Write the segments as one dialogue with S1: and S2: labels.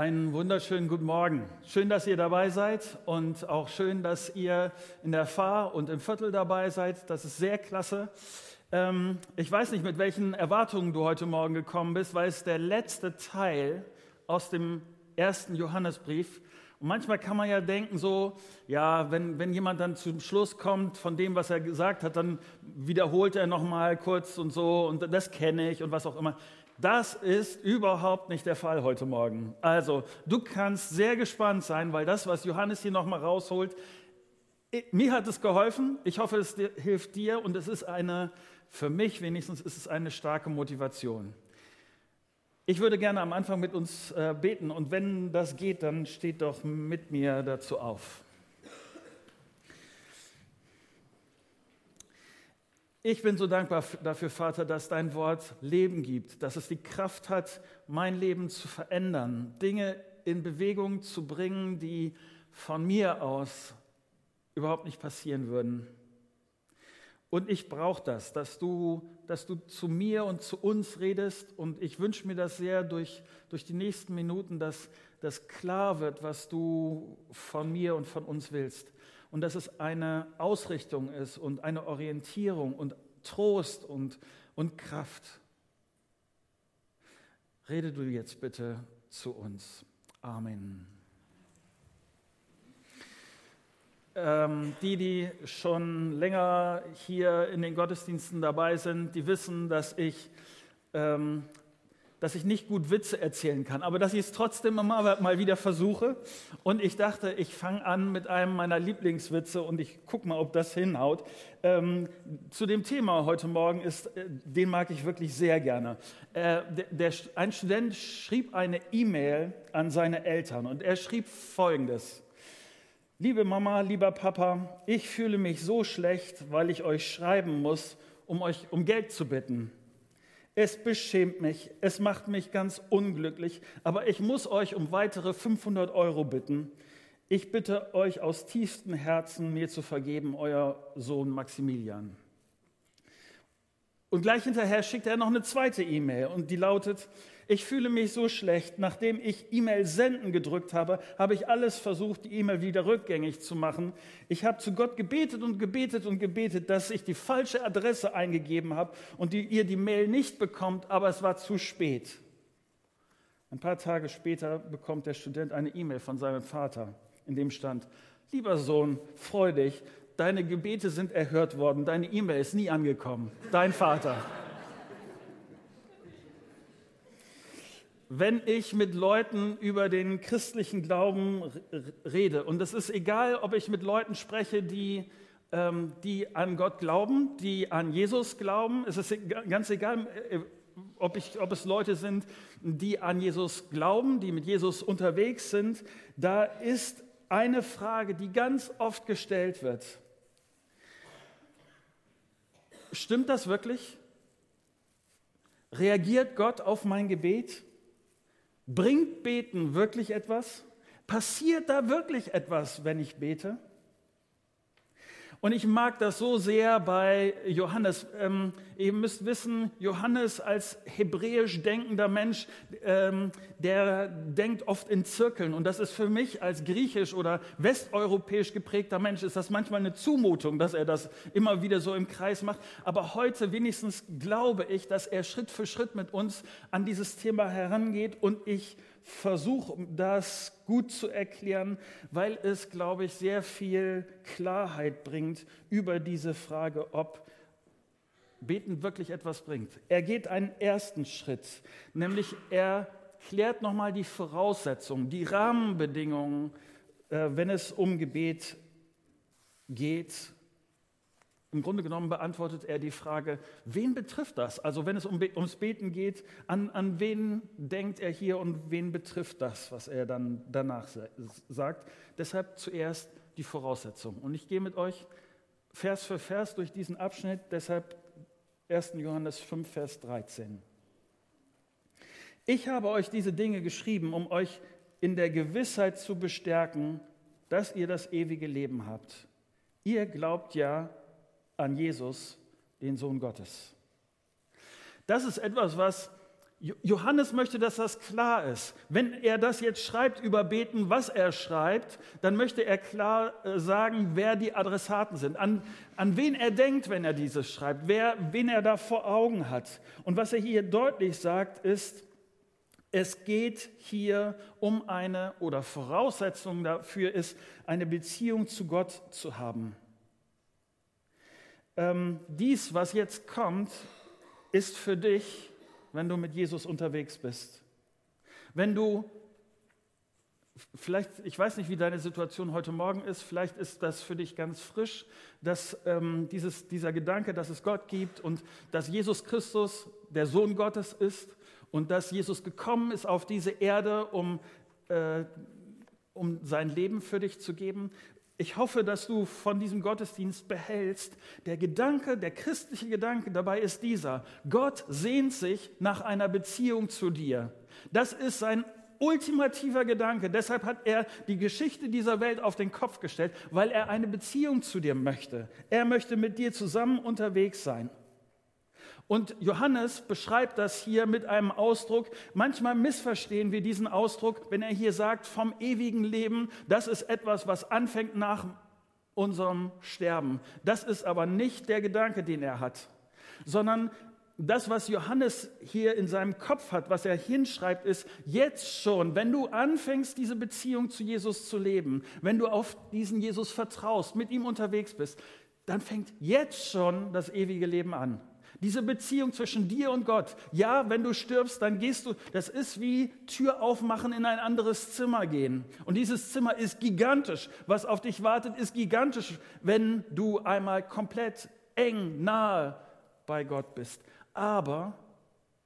S1: Einen wunderschönen guten Morgen. Schön, dass ihr dabei seid und auch schön, dass ihr in der Fahr- und im Viertel dabei seid. Das ist sehr klasse. Ähm, ich weiß nicht, mit welchen Erwartungen du heute Morgen gekommen bist, weil es der letzte Teil aus dem ersten Johannesbrief. Und manchmal kann man ja denken, so, ja, wenn, wenn jemand dann zum Schluss kommt von dem, was er gesagt hat, dann wiederholt er nochmal kurz und so und das kenne ich und was auch immer. Das ist überhaupt nicht der Fall heute Morgen. Also, du kannst sehr gespannt sein, weil das, was Johannes hier nochmal rausholt, mir hat es geholfen. Ich hoffe, es hilft dir und es ist eine, für mich wenigstens, ist es eine starke Motivation. Ich würde gerne am Anfang mit uns äh, beten und wenn das geht, dann steht doch mit mir dazu auf. Ich bin so dankbar dafür, Vater, dass dein Wort Leben gibt, dass es die Kraft hat, mein Leben zu verändern, Dinge in Bewegung zu bringen, die von mir aus überhaupt nicht passieren würden. Und ich brauche das, dass du, dass du zu mir und zu uns redest. Und ich wünsche mir das sehr durch, durch die nächsten Minuten, dass das klar wird, was du von mir und von uns willst und dass es eine Ausrichtung ist und eine Orientierung und Trost und, und Kraft. Rede du jetzt bitte zu uns. Amen. Ähm, die, die schon länger hier in den Gottesdiensten dabei sind, die wissen, dass ich ähm, dass ich nicht gut Witze erzählen kann, aber dass ich es trotzdem immer mal wieder versuche. Und ich dachte, ich fange an mit einem meiner Lieblingswitze und ich gucke mal, ob das hinhaut. Ähm, zu dem Thema heute Morgen ist, äh, den mag ich wirklich sehr gerne. Äh, der, der, ein Student schrieb eine E-Mail an seine Eltern und er schrieb Folgendes. Liebe Mama, lieber Papa, ich fühle mich so schlecht, weil ich euch schreiben muss, um euch um Geld zu bitten. Es beschämt mich, es macht mich ganz unglücklich, aber ich muss euch um weitere 500 Euro bitten. Ich bitte euch aus tiefstem Herzen, mir zu vergeben, euer Sohn Maximilian. Und gleich hinterher schickt er noch eine zweite E-Mail und die lautet, ich fühle mich so schlecht, nachdem ich E-Mail senden gedrückt habe, habe ich alles versucht, die E-Mail wieder rückgängig zu machen. Ich habe zu Gott gebetet und gebetet und gebetet, dass ich die falsche Adresse eingegeben habe und die, ihr die Mail nicht bekommt, aber es war zu spät. Ein paar Tage später bekommt der Student eine E-Mail von seinem Vater, in dem stand, lieber Sohn, freu dich, deine Gebete sind erhört worden, deine E-Mail ist nie angekommen, dein Vater. Wenn ich mit Leuten über den christlichen Glauben rede. Und es ist egal, ob ich mit Leuten spreche, die, ähm, die an Gott glauben, die an Jesus glauben. Es ist ganz egal, äh, ob, ich, ob es Leute sind, die an Jesus glauben, die mit Jesus unterwegs sind. Da ist eine Frage, die ganz oft gestellt wird. Stimmt das wirklich? Reagiert Gott auf mein Gebet? Bringt Beten wirklich etwas? Passiert da wirklich etwas, wenn ich bete? Und ich mag das so sehr bei Johannes. Ähm, ihr müsst wissen, Johannes als hebräisch denkender Mensch, ähm, der denkt oft in Zirkeln. Und das ist für mich als griechisch oder westeuropäisch geprägter Mensch, ist das manchmal eine Zumutung, dass er das immer wieder so im Kreis macht. Aber heute wenigstens glaube ich, dass er Schritt für Schritt mit uns an dieses Thema herangeht und ich versuche das gut zu erklären, weil es, glaube ich, sehr viel Klarheit bringt über diese Frage, ob Beten wirklich etwas bringt. Er geht einen ersten Schritt, nämlich er klärt nochmal die Voraussetzungen, die Rahmenbedingungen, äh, wenn es um Gebet geht im Grunde genommen beantwortet er die Frage, wen betrifft das? Also wenn es um, ums Beten geht, an, an wen denkt er hier und wen betrifft das, was er dann danach sagt? Deshalb zuerst die Voraussetzung. Und ich gehe mit euch Vers für Vers durch diesen Abschnitt, deshalb 1. Johannes 5, Vers 13. Ich habe euch diese Dinge geschrieben, um euch in der Gewissheit zu bestärken, dass ihr das ewige Leben habt. Ihr glaubt ja, an Jesus, den Sohn Gottes. Das ist etwas, was Johannes möchte, dass das klar ist. Wenn er das jetzt schreibt über Beten, was er schreibt, dann möchte er klar äh, sagen, wer die Adressaten sind, an, an wen er denkt, wenn er dieses schreibt, wer, wen er da vor Augen hat. Und was er hier deutlich sagt, ist, es geht hier um eine oder Voraussetzung dafür ist, eine Beziehung zu Gott zu haben. Ähm, dies, was jetzt kommt, ist für dich wenn du mit Jesus unterwegs bist. Wenn du, vielleicht, ich weiß nicht, wie deine Situation heute Morgen ist, vielleicht ist das für dich ganz frisch, dass ähm, dieses, dieser Gedanke, dass es Gott gibt und dass Jesus Christus der Sohn Gottes ist und dass Jesus gekommen ist auf diese Erde, um, äh, um sein Leben für dich zu geben. Ich hoffe, dass du von diesem Gottesdienst behältst. Der Gedanke, der christliche Gedanke dabei ist dieser. Gott sehnt sich nach einer Beziehung zu dir. Das ist sein ultimativer Gedanke. Deshalb hat er die Geschichte dieser Welt auf den Kopf gestellt, weil er eine Beziehung zu dir möchte. Er möchte mit dir zusammen unterwegs sein. Und Johannes beschreibt das hier mit einem Ausdruck. Manchmal missverstehen wir diesen Ausdruck, wenn er hier sagt, vom ewigen Leben. Das ist etwas, was anfängt nach unserem Sterben. Das ist aber nicht der Gedanke, den er hat, sondern das, was Johannes hier in seinem Kopf hat, was er hinschreibt, ist jetzt schon, wenn du anfängst, diese Beziehung zu Jesus zu leben, wenn du auf diesen Jesus vertraust, mit ihm unterwegs bist, dann fängt jetzt schon das ewige Leben an. Diese Beziehung zwischen dir und Gott. Ja, wenn du stirbst, dann gehst du, das ist wie Tür aufmachen, in ein anderes Zimmer gehen. Und dieses Zimmer ist gigantisch. Was auf dich wartet, ist gigantisch, wenn du einmal komplett eng, nahe bei Gott bist. Aber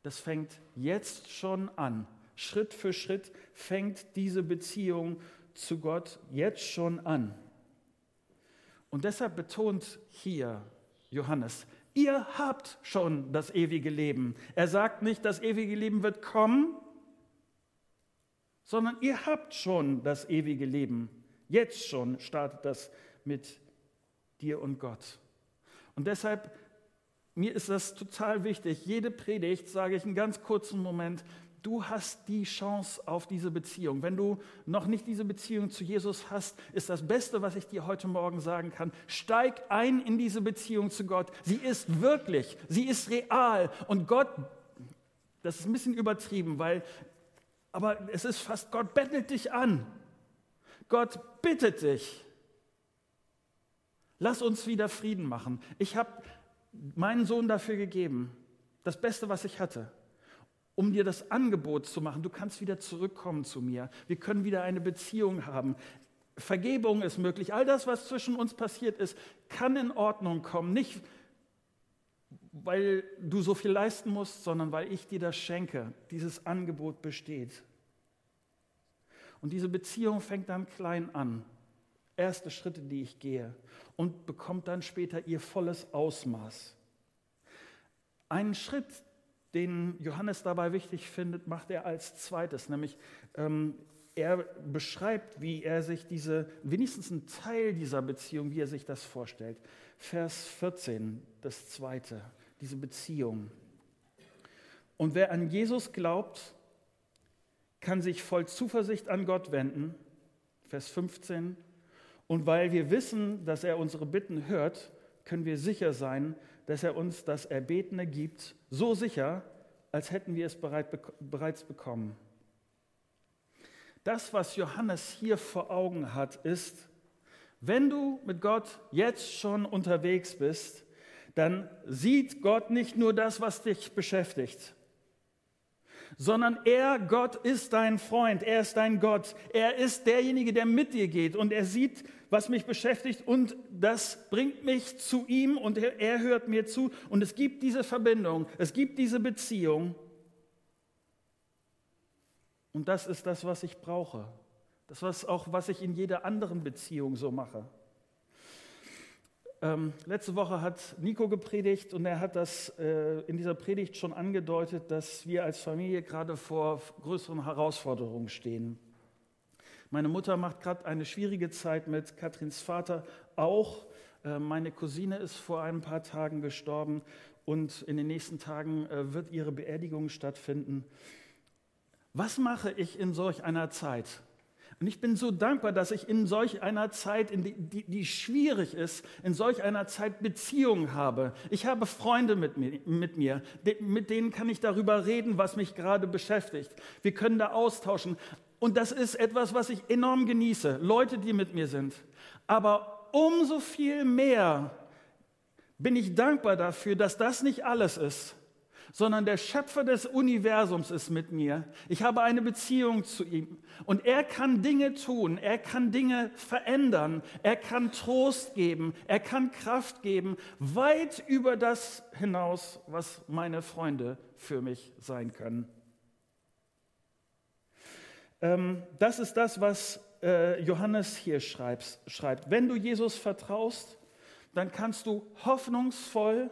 S1: das fängt jetzt schon an. Schritt für Schritt fängt diese Beziehung zu Gott jetzt schon an. Und deshalb betont hier Johannes, Ihr habt schon das ewige Leben. Er sagt nicht, das ewige Leben wird kommen, sondern ihr habt schon das ewige Leben. Jetzt schon startet das mit dir und Gott. Und deshalb, mir ist das total wichtig. Jede Predigt sage ich einen ganz kurzen Moment, Du hast die Chance auf diese Beziehung. Wenn du noch nicht diese Beziehung zu Jesus hast, ist das Beste, was ich dir heute Morgen sagen kann, steig ein in diese Beziehung zu Gott. Sie ist wirklich, sie ist real. Und Gott, das ist ein bisschen übertrieben, weil, aber es ist fast, Gott bettelt dich an. Gott bittet dich. Lass uns wieder Frieden machen. Ich habe meinen Sohn dafür gegeben. Das Beste, was ich hatte um dir das Angebot zu machen, du kannst wieder zurückkommen zu mir. Wir können wieder eine Beziehung haben. Vergebung ist möglich. All das, was zwischen uns passiert ist, kann in Ordnung kommen. Nicht, weil du so viel leisten musst, sondern weil ich dir das schenke. Dieses Angebot besteht. Und diese Beziehung fängt dann klein an. Erste Schritte, die ich gehe. Und bekommt dann später ihr volles Ausmaß. Einen Schritt, den Johannes dabei wichtig findet, macht er als zweites, nämlich ähm, er beschreibt, wie er sich diese, wenigstens einen Teil dieser Beziehung, wie er sich das vorstellt. Vers 14, das zweite, diese Beziehung. Und wer an Jesus glaubt, kann sich voll Zuversicht an Gott wenden. Vers 15. Und weil wir wissen, dass er unsere Bitten hört, können wir sicher sein, dass er uns das Erbetene gibt, so sicher, als hätten wir es bereits bekommen. Das, was Johannes hier vor Augen hat, ist, wenn du mit Gott jetzt schon unterwegs bist, dann sieht Gott nicht nur das, was dich beschäftigt, sondern er, Gott, ist dein Freund, er ist dein Gott, er ist derjenige, der mit dir geht und er sieht was mich beschäftigt und das bringt mich zu ihm und er, er hört mir zu und es gibt diese Verbindung, es gibt diese Beziehung. Und das ist das, was ich brauche. Das ist auch, was ich in jeder anderen Beziehung so mache. Ähm, letzte Woche hat Nico gepredigt und er hat das äh, in dieser Predigt schon angedeutet, dass wir als Familie gerade vor größeren Herausforderungen stehen. Meine Mutter macht gerade eine schwierige Zeit mit Katrins Vater auch. Äh, meine Cousine ist vor ein paar Tagen gestorben und in den nächsten Tagen äh, wird ihre Beerdigung stattfinden. Was mache ich in solch einer Zeit? Und ich bin so dankbar, dass ich in solch einer Zeit, die, die, die, schwierig ist, in solch einer Zeit Beziehungen habe. Ich habe Freunde mit mir, mit mir, mit denen kann ich darüber reden, was mich gerade beschäftigt. Wir können da austauschen. Und das ist etwas, was ich enorm genieße. Leute, die mit mir sind. Aber umso viel mehr bin ich dankbar dafür, dass das nicht alles ist, sondern der Schöpfer des Universums ist mit mir. Ich habe eine Beziehung zu ihm und er kann Dinge tun, er kann Dinge verändern, er kann Trost geben, er kann Kraft geben, weit über das hinaus, was meine Freunde für mich sein können. Ähm, das ist das, was äh, Johannes hier schreibt. Wenn du Jesus vertraust, dann kannst du hoffnungsvoll,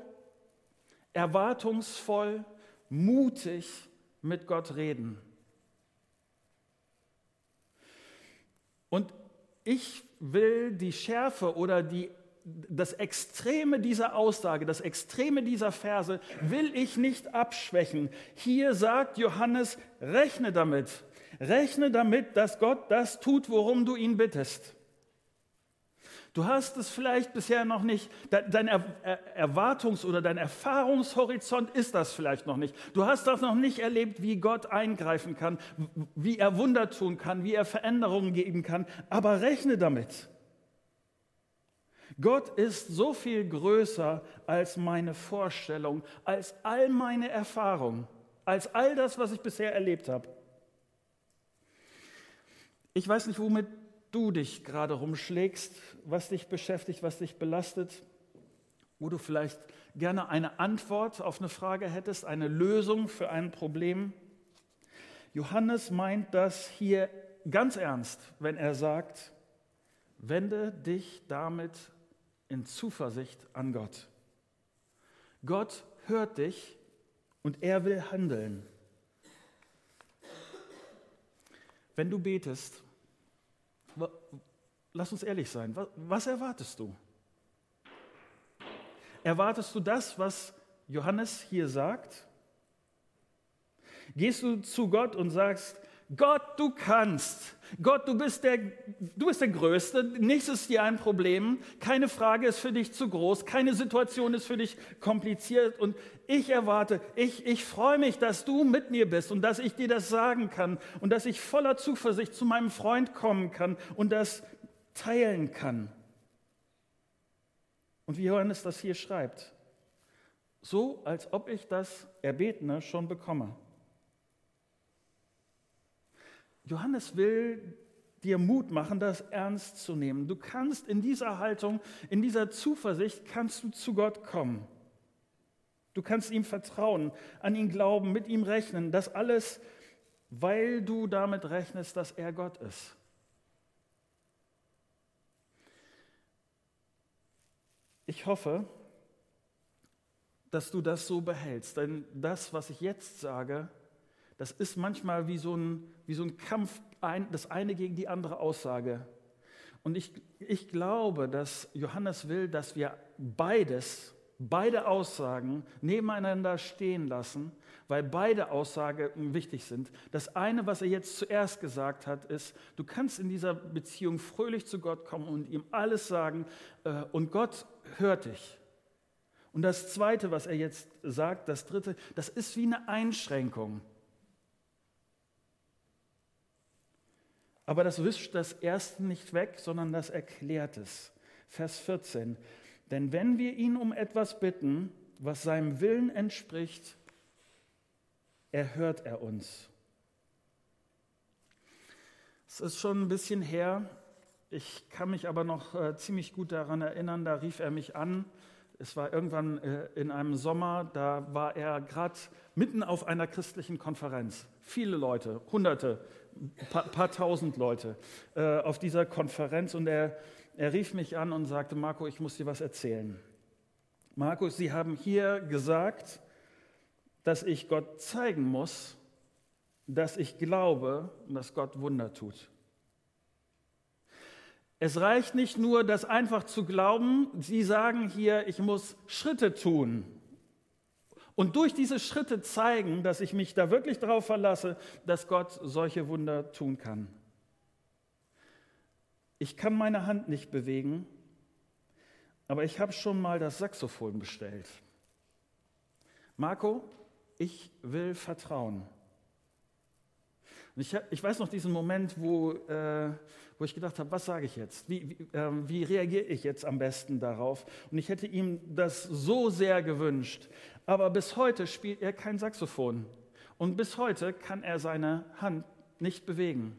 S1: erwartungsvoll, mutig mit Gott reden. Und ich will die Schärfe oder die, das Extreme dieser Aussage, das Extreme dieser Verse, will ich nicht abschwächen. Hier sagt Johannes, rechne damit, rechne damit, dass Gott das tut, worum du ihn bittest. Du hast es vielleicht bisher noch nicht, dein Erwartungs- oder dein Erfahrungshorizont ist das vielleicht noch nicht. Du hast das noch nicht erlebt, wie Gott eingreifen kann, wie er Wunder tun kann, wie er Veränderungen geben kann, aber rechne damit. Gott ist so viel größer als meine Vorstellung, als all meine Erfahrungen, als all das, was ich bisher erlebt habe. Ich weiß nicht, womit du dich gerade rumschlägst, was dich beschäftigt, was dich belastet, wo du vielleicht gerne eine Antwort auf eine Frage hättest, eine Lösung für ein Problem. Johannes meint das hier ganz ernst, wenn er sagt, wende dich damit in Zuversicht an Gott. Gott hört dich und er will handeln. Wenn du betest, lass uns ehrlich sein, was erwartest du? Erwartest du das, was Johannes hier sagt? Gehst du zu Gott und sagst, Gott, du kannst. Gott, du bist, der, du bist der Größte. Nichts ist dir ein Problem. Keine Frage ist für dich zu groß. Keine Situation ist für dich kompliziert. Und ich erwarte, ich, ich freue mich, dass du mit mir bist und dass ich dir das sagen kann und dass ich voller Zuversicht zu meinem Freund kommen kann und das teilen kann. Und wie Johannes das hier schreibt, so als ob ich das Erbetene schon bekomme. Johannes will dir Mut machen, das ernst zu nehmen. Du kannst in dieser Haltung, in dieser Zuversicht, kannst du zu Gott kommen. Du kannst ihm vertrauen, an ihn glauben, mit ihm rechnen. Das alles, weil du damit rechnest, dass er Gott ist. Ich hoffe, dass du das so behältst, denn das, was ich jetzt sage, das ist manchmal wie so ein, wie so ein Kampf, ein, das eine gegen die andere Aussage. Und ich, ich glaube, dass Johannes will, dass wir beides, beide Aussagen nebeneinander stehen lassen, weil beide Aussagen wichtig sind. Das eine, was er jetzt zuerst gesagt hat, ist, du kannst in dieser Beziehung fröhlich zu Gott kommen und ihm alles sagen äh, und Gott hört dich. Und das zweite, was er jetzt sagt, das dritte, das ist wie eine Einschränkung. Aber das wischt das Erste nicht weg, sondern das erklärt es. Vers 14. Denn wenn wir ihn um etwas bitten, was seinem Willen entspricht, erhört er uns. Es ist schon ein bisschen her. Ich kann mich aber noch äh, ziemlich gut daran erinnern, da rief er mich an. Es war irgendwann äh, in einem Sommer, da war er gerade mitten auf einer christlichen Konferenz. Viele Leute, Hunderte, paar, paar tausend Leute äh, auf dieser Konferenz und er, er rief mich an und sagte, Marco, ich muss dir was erzählen. Markus, Sie haben hier gesagt, dass ich Gott zeigen muss, dass ich glaube, dass Gott Wunder tut. Es reicht nicht nur, das einfach zu glauben. Sie sagen hier, ich muss Schritte tun. Und durch diese Schritte zeigen, dass ich mich da wirklich darauf verlasse, dass Gott solche Wunder tun kann. Ich kann meine Hand nicht bewegen, aber ich habe schon mal das Saxophon bestellt. Marco, ich will vertrauen. Ich, ich, weiß noch diesen Moment, wo, äh, wo ich gedacht habe, was sage ich jetzt? Wie, wie, äh, wie, reagiere ich jetzt am besten darauf? Und ich hätte ihm das so sehr gewünscht. Aber bis heute spielt er kein Saxophon. Und bis heute kann er seine Hand nicht bewegen.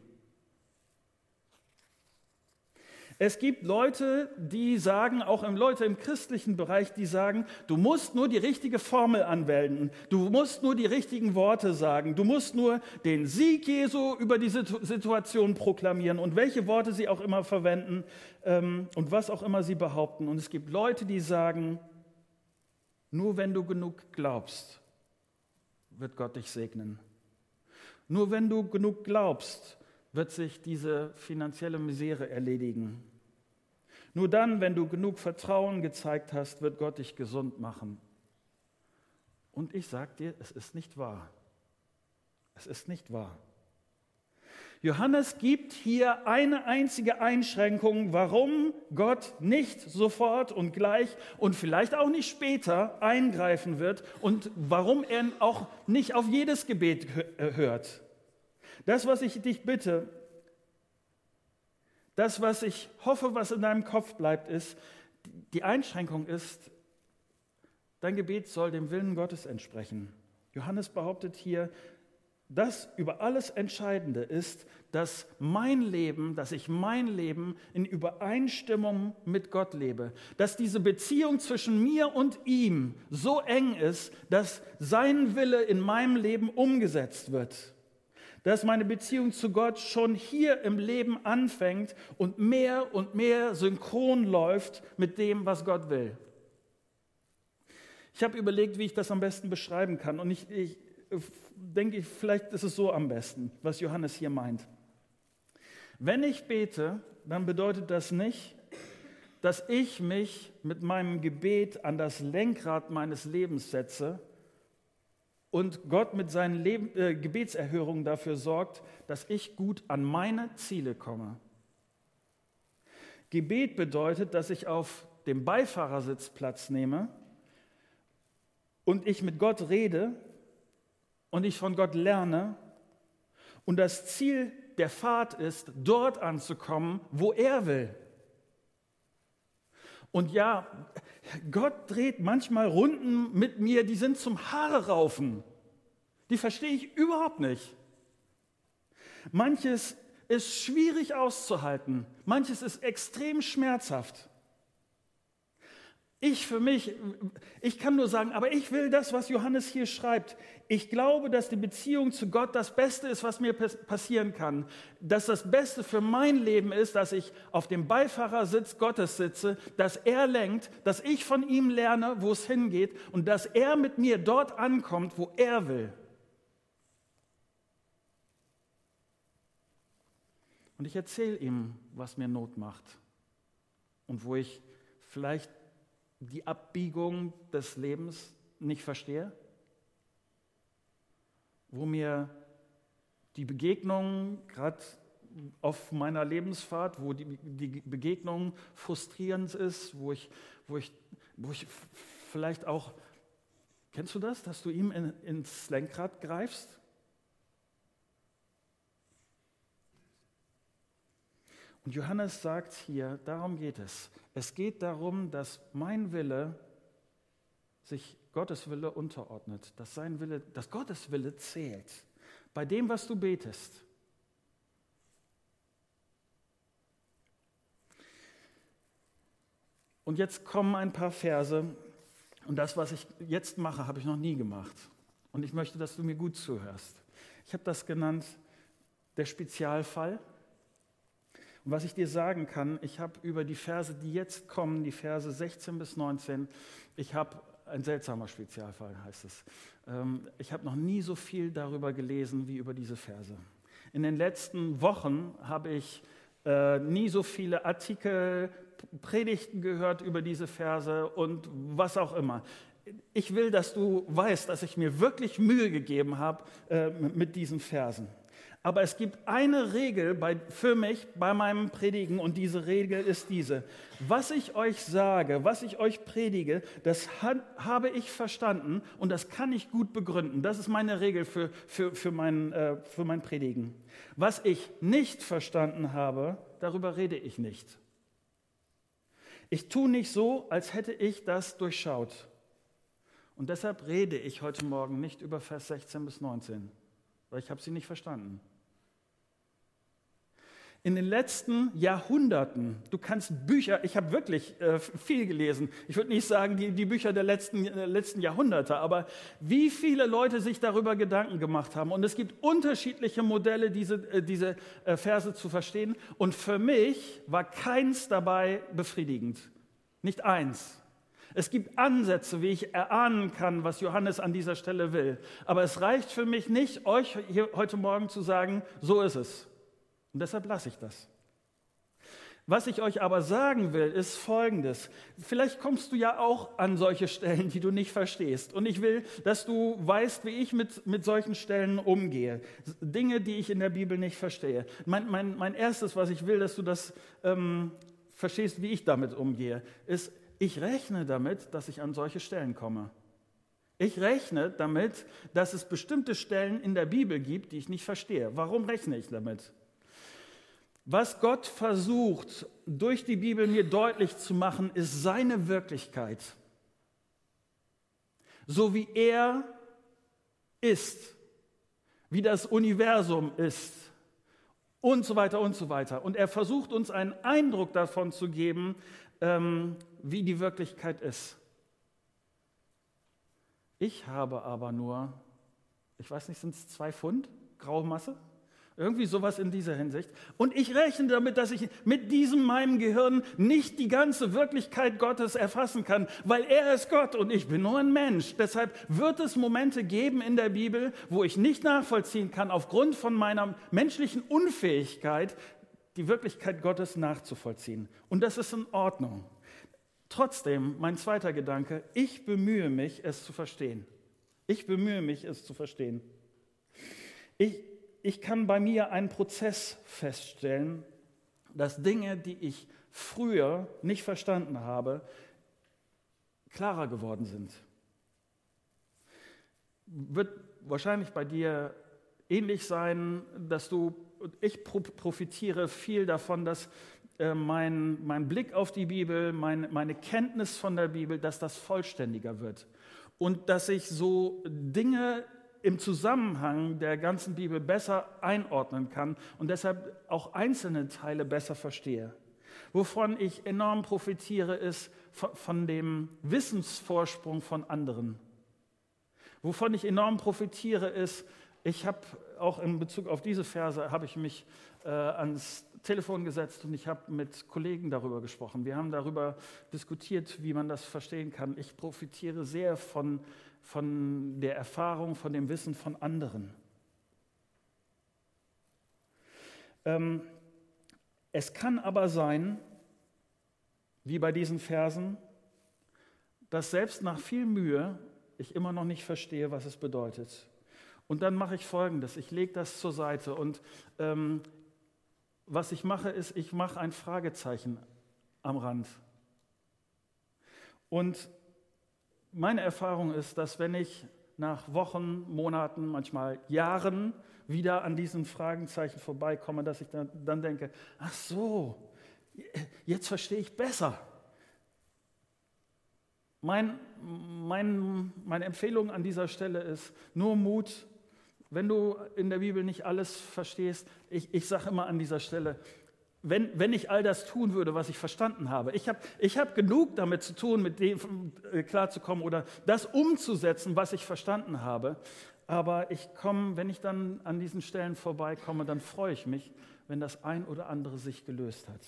S1: Es gibt Leute, die sagen, auch Leute im christlichen Bereich, die sagen, du musst nur die richtige Formel anwenden, du musst nur die richtigen Worte sagen, du musst nur den Sieg Jesu über die Situation proklamieren und welche Worte sie auch immer verwenden ähm, und was auch immer sie behaupten. Und es gibt Leute, die sagen, nur wenn du genug glaubst, wird Gott dich segnen. Nur wenn du genug glaubst, wird sich diese finanzielle Misere erledigen. Nur dann, wenn du genug Vertrauen gezeigt hast, wird Gott dich gesund machen. Und ich sage dir, es ist nicht wahr. Es ist nicht wahr. Johannes gibt hier eine einzige Einschränkung, warum Gott nicht sofort und gleich und vielleicht auch nicht später eingreifen wird und warum er auch nicht auf jedes Gebet hört. Das, was ich dich bitte, das, was ich hoffe, was in deinem Kopf bleibt, ist, die Einschränkung ist, dein Gebet soll dem Willen Gottes entsprechen. Johannes behauptet hier, das über alles Entscheidende ist, dass mein Leben, dass ich mein Leben in Übereinstimmung mit Gott lebe, dass diese Beziehung zwischen mir und ihm so eng ist, dass sein Wille in meinem Leben umgesetzt wird dass meine Beziehung zu Gott schon hier im Leben anfängt und mehr und mehr synchron läuft mit dem, was Gott will. Ich habe überlegt, wie ich das am besten beschreiben kann. Und ich, ich denke, vielleicht ist es so am besten, was Johannes hier meint. Wenn ich bete, dann bedeutet das nicht, dass ich mich mit meinem Gebet an das Lenkrad meines Lebens setze und Gott mit seinen Leben, äh, Gebetserhörungen dafür sorgt, dass ich gut an meine Ziele komme. Gebet bedeutet, dass ich auf dem Beifahrersitz Platz nehme und ich mit Gott rede und ich von Gott lerne und das Ziel der Fahrt ist, dort anzukommen, wo er will. Und ja, Gott dreht manchmal Runden mit mir, die sind zum Haare raufen. Die verstehe ich überhaupt nicht. Manches ist schwierig auszuhalten, manches ist extrem schmerzhaft. Ich für mich, ich kann nur sagen, aber ich will das, was Johannes hier schreibt. Ich glaube, dass die Beziehung zu Gott das Beste ist, was mir passieren kann. Dass das Beste für mein Leben ist, dass ich auf dem Beifahrersitz Gottes sitze, dass er lenkt, dass ich von ihm lerne, wo es hingeht und dass er mit mir dort ankommt, wo er will. Und ich erzähle ihm, was mir Not macht und wo ich vielleicht die Abbiegung des Lebens nicht verstehe, wo mir die Begegnung gerade auf meiner Lebensfahrt, wo die, die Begegnung frustrierend ist, wo ich, wo, ich, wo ich vielleicht auch, kennst du das, dass du ihm in, ins Lenkrad greifst? Und Johannes sagt hier, darum geht es. Es geht darum, dass mein Wille sich Gottes Wille unterordnet, dass sein Wille, dass Gottes Wille zählt bei dem, was du betest. Und jetzt kommen ein paar Verse und das, was ich jetzt mache, habe ich noch nie gemacht. Und ich möchte, dass du mir gut zuhörst. Ich habe das genannt der Spezialfall. Und was ich dir sagen kann, ich habe über die Verse, die jetzt kommen, die Verse 16 bis 19, ich habe ein seltsamer Spezialfall, heißt es. Ähm, ich habe noch nie so viel darüber gelesen wie über diese Verse. In den letzten Wochen habe ich äh, nie so viele Artikel, Predigten gehört über diese Verse und was auch immer. Ich will, dass du weißt, dass ich mir wirklich Mühe gegeben habe äh, mit diesen Versen. Aber es gibt eine Regel bei, für mich bei meinem Predigen und diese Regel ist diese. Was ich euch sage, was ich euch predige, das hat, habe ich verstanden und das kann ich gut begründen. Das ist meine Regel für, für, für, mein, äh, für mein Predigen. Was ich nicht verstanden habe, darüber rede ich nicht. Ich tue nicht so, als hätte ich das durchschaut. Und deshalb rede ich heute Morgen nicht über Vers 16 bis 19, weil ich habe sie nicht verstanden in den letzten Jahrhunderten, du kannst Bücher, ich habe wirklich äh, viel gelesen, ich würde nicht sagen die, die Bücher der letzten, äh, letzten Jahrhunderte, aber wie viele Leute sich darüber Gedanken gemacht haben. Und es gibt unterschiedliche Modelle, diese, äh, diese äh, Verse zu verstehen. Und für mich war keins dabei befriedigend. Nicht eins. Es gibt Ansätze, wie ich erahnen kann, was Johannes an dieser Stelle will. Aber es reicht für mich nicht, euch hier heute Morgen zu sagen, so ist es. Und deshalb lasse ich das. Was ich euch aber sagen will, ist Folgendes. Vielleicht kommst du ja auch an solche Stellen, die du nicht verstehst. Und ich will, dass du weißt, wie ich mit, mit solchen Stellen umgehe. Dinge, die ich in der Bibel nicht verstehe. Mein, mein, mein erstes, was ich will, dass du das ähm, verstehst, wie ich damit umgehe, ist, ich rechne damit, dass ich an solche Stellen komme. Ich rechne damit, dass es bestimmte Stellen in der Bibel gibt, die ich nicht verstehe. Warum rechne ich damit? Was Gott versucht, durch die Bibel mir deutlich zu machen, ist seine Wirklichkeit. So wie er ist, wie das Universum ist und so weiter und so weiter. Und er versucht uns einen Eindruck davon zu geben, ähm, wie die Wirklichkeit ist. Ich habe aber nur, ich weiß nicht, sind es zwei Pfund graue Masse? Irgendwie sowas in dieser Hinsicht. Und ich rechne damit, dass ich mit diesem meinem Gehirn nicht die ganze Wirklichkeit Gottes erfassen kann, weil er ist Gott und ich bin nur ein Mensch. Deshalb wird es Momente geben in der Bibel, wo ich nicht nachvollziehen kann, aufgrund von meiner menschlichen Unfähigkeit, die Wirklichkeit Gottes nachzuvollziehen. Und das ist in Ordnung. Trotzdem, mein zweiter Gedanke, ich bemühe mich, es zu verstehen. Ich bemühe mich, es zu verstehen. Ich, ich kann bei mir einen Prozess feststellen, dass Dinge, die ich früher nicht verstanden habe, klarer geworden sind. Wird wahrscheinlich bei dir ähnlich sein, dass du, ich profitiere viel davon, dass äh, mein, mein Blick auf die Bibel, mein, meine Kenntnis von der Bibel, dass das vollständiger wird. Und dass ich so Dinge im Zusammenhang der ganzen Bibel besser einordnen kann und deshalb auch einzelne Teile besser verstehe. Wovon ich enorm profitiere, ist von dem Wissensvorsprung von anderen. Wovon ich enorm profitiere, ist, ich habe auch in Bezug auf diese Verse, habe ich mich äh, ans Telefon gesetzt und ich habe mit Kollegen darüber gesprochen. Wir haben darüber diskutiert, wie man das verstehen kann. Ich profitiere sehr von von der Erfahrung, von dem Wissen von anderen. Ähm, es kann aber sein, wie bei diesen Versen, dass selbst nach viel Mühe ich immer noch nicht verstehe, was es bedeutet. Und dann mache ich Folgendes, ich lege das zur Seite und ähm, was ich mache, ist, ich mache ein Fragezeichen am Rand. Und meine Erfahrung ist, dass wenn ich nach Wochen, Monaten, manchmal Jahren wieder an diesen Fragezeichen vorbeikomme, dass ich dann, dann denke, ach so, jetzt verstehe ich besser. Mein, mein, meine Empfehlung an dieser Stelle ist, nur Mut, wenn du in der Bibel nicht alles verstehst. Ich, ich sage immer an dieser Stelle, wenn, wenn ich all das tun würde, was ich verstanden habe. Ich habe ich hab genug damit zu tun, mit dem äh, klarzukommen oder das umzusetzen, was ich verstanden habe. Aber ich komme, wenn ich dann an diesen Stellen vorbeikomme, dann freue ich mich, wenn das ein oder andere sich gelöst hat.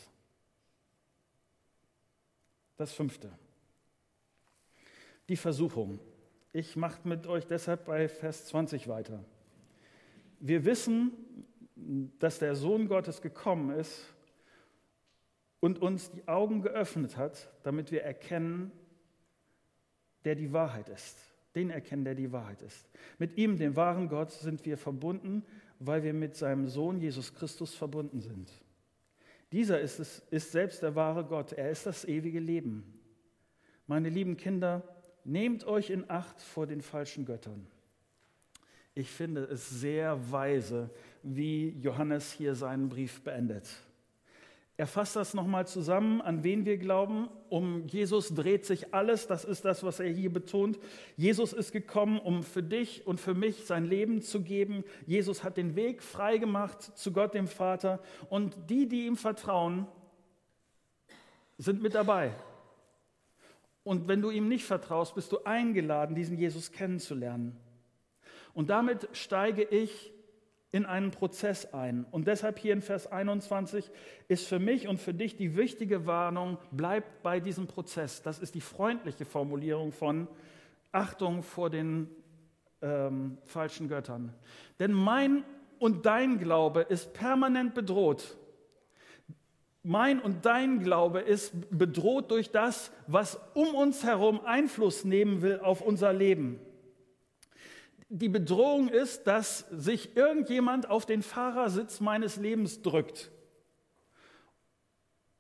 S1: Das fünfte. Die Versuchung. Ich mache mit euch deshalb bei Vers 20 weiter. Wir wissen, dass der Sohn Gottes gekommen ist, und uns die Augen geöffnet hat, damit wir erkennen, der die Wahrheit ist. Den erkennen, der die Wahrheit ist. Mit ihm, dem wahren Gott, sind wir verbunden, weil wir mit seinem Sohn Jesus Christus verbunden sind. Dieser ist, es, ist selbst der wahre Gott. Er ist das ewige Leben. Meine lieben Kinder, nehmt euch in Acht vor den falschen Göttern. Ich finde es sehr weise, wie Johannes hier seinen Brief beendet. Er fasst das nochmal zusammen, an wen wir glauben. Um Jesus dreht sich alles, das ist das, was er hier betont. Jesus ist gekommen, um für dich und für mich sein Leben zu geben. Jesus hat den Weg frei gemacht zu Gott, dem Vater. Und die, die ihm vertrauen, sind mit dabei. Und wenn du ihm nicht vertraust, bist du eingeladen, diesen Jesus kennenzulernen. Und damit steige ich in einen Prozess ein. Und deshalb hier in Vers 21 ist für mich und für dich die wichtige Warnung, bleib bei diesem Prozess. Das ist die freundliche Formulierung von Achtung vor den ähm, falschen Göttern. Denn mein und dein Glaube ist permanent bedroht. Mein und dein Glaube ist bedroht durch das, was um uns herum Einfluss nehmen will auf unser Leben. Die Bedrohung ist, dass sich irgendjemand auf den Fahrersitz meines Lebens drückt.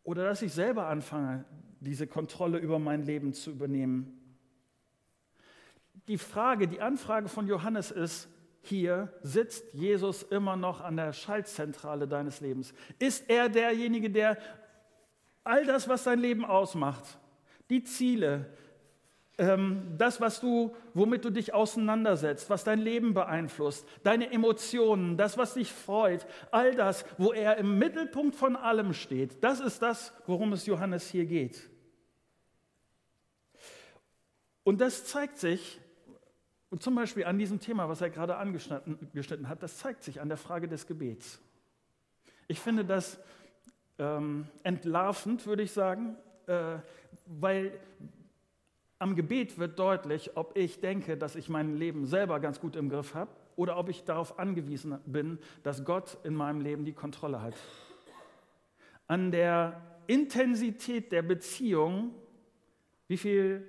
S1: Oder dass ich selber anfange, diese Kontrolle über mein Leben zu übernehmen. Die Frage, die Anfrage von Johannes ist, hier sitzt Jesus immer noch an der Schaltzentrale deines Lebens. Ist er derjenige, der all das, was dein Leben ausmacht, die Ziele, das, was du, womit du dich auseinandersetzt, was dein Leben beeinflusst, deine Emotionen, das, was dich freut, all das, wo er im Mittelpunkt von allem steht, das ist das, worum es Johannes hier geht. Und das zeigt sich, und zum Beispiel an diesem Thema, was er gerade angeschnitten hat, das zeigt sich an der Frage des Gebets. Ich finde das ähm, entlarvend, würde ich sagen, äh, weil am Gebet wird deutlich, ob ich denke, dass ich mein Leben selber ganz gut im Griff habe oder ob ich darauf angewiesen bin, dass Gott in meinem Leben die Kontrolle hat. An der Intensität der Beziehung, wie viel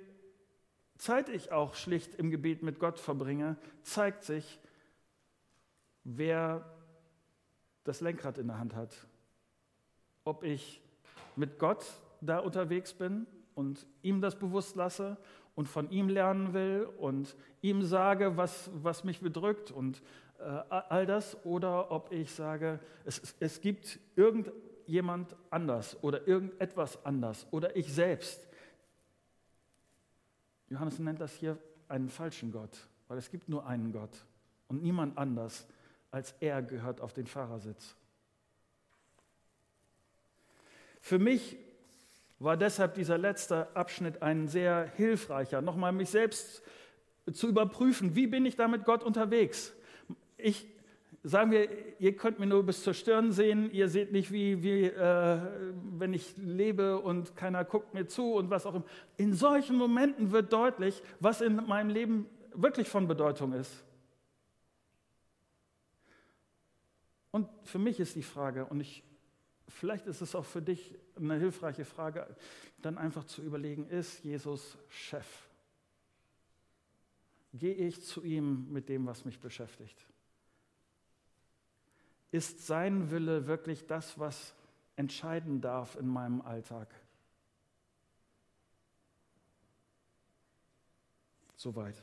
S1: Zeit ich auch schlicht im Gebet mit Gott verbringe, zeigt sich, wer das Lenkrad in der Hand hat. Ob ich mit Gott da unterwegs bin und ihm das bewusst lasse und von ihm lernen will und ihm sage, was, was mich bedrückt und äh, all das, oder ob ich sage, es, es gibt irgendjemand anders oder irgendetwas anders oder ich selbst. Johannes nennt das hier einen falschen Gott, weil es gibt nur einen Gott und niemand anders als er gehört auf den Fahrersitz. Für mich war deshalb dieser letzte Abschnitt ein sehr hilfreicher, nochmal mich selbst zu überprüfen, wie bin ich da mit Gott unterwegs? Ich, sagen wir, ihr könnt mir nur bis zur Stirn sehen, ihr seht nicht, wie, wie äh, wenn ich lebe und keiner guckt mir zu und was auch immer. In solchen Momenten wird deutlich, was in meinem Leben wirklich von Bedeutung ist. Und für mich ist die Frage, und ich vielleicht ist es auch für dich eine hilfreiche Frage, dann einfach zu überlegen, ist Jesus Chef? Gehe ich zu ihm mit dem, was mich beschäftigt? Ist sein Wille wirklich das, was entscheiden darf in meinem Alltag? Soweit.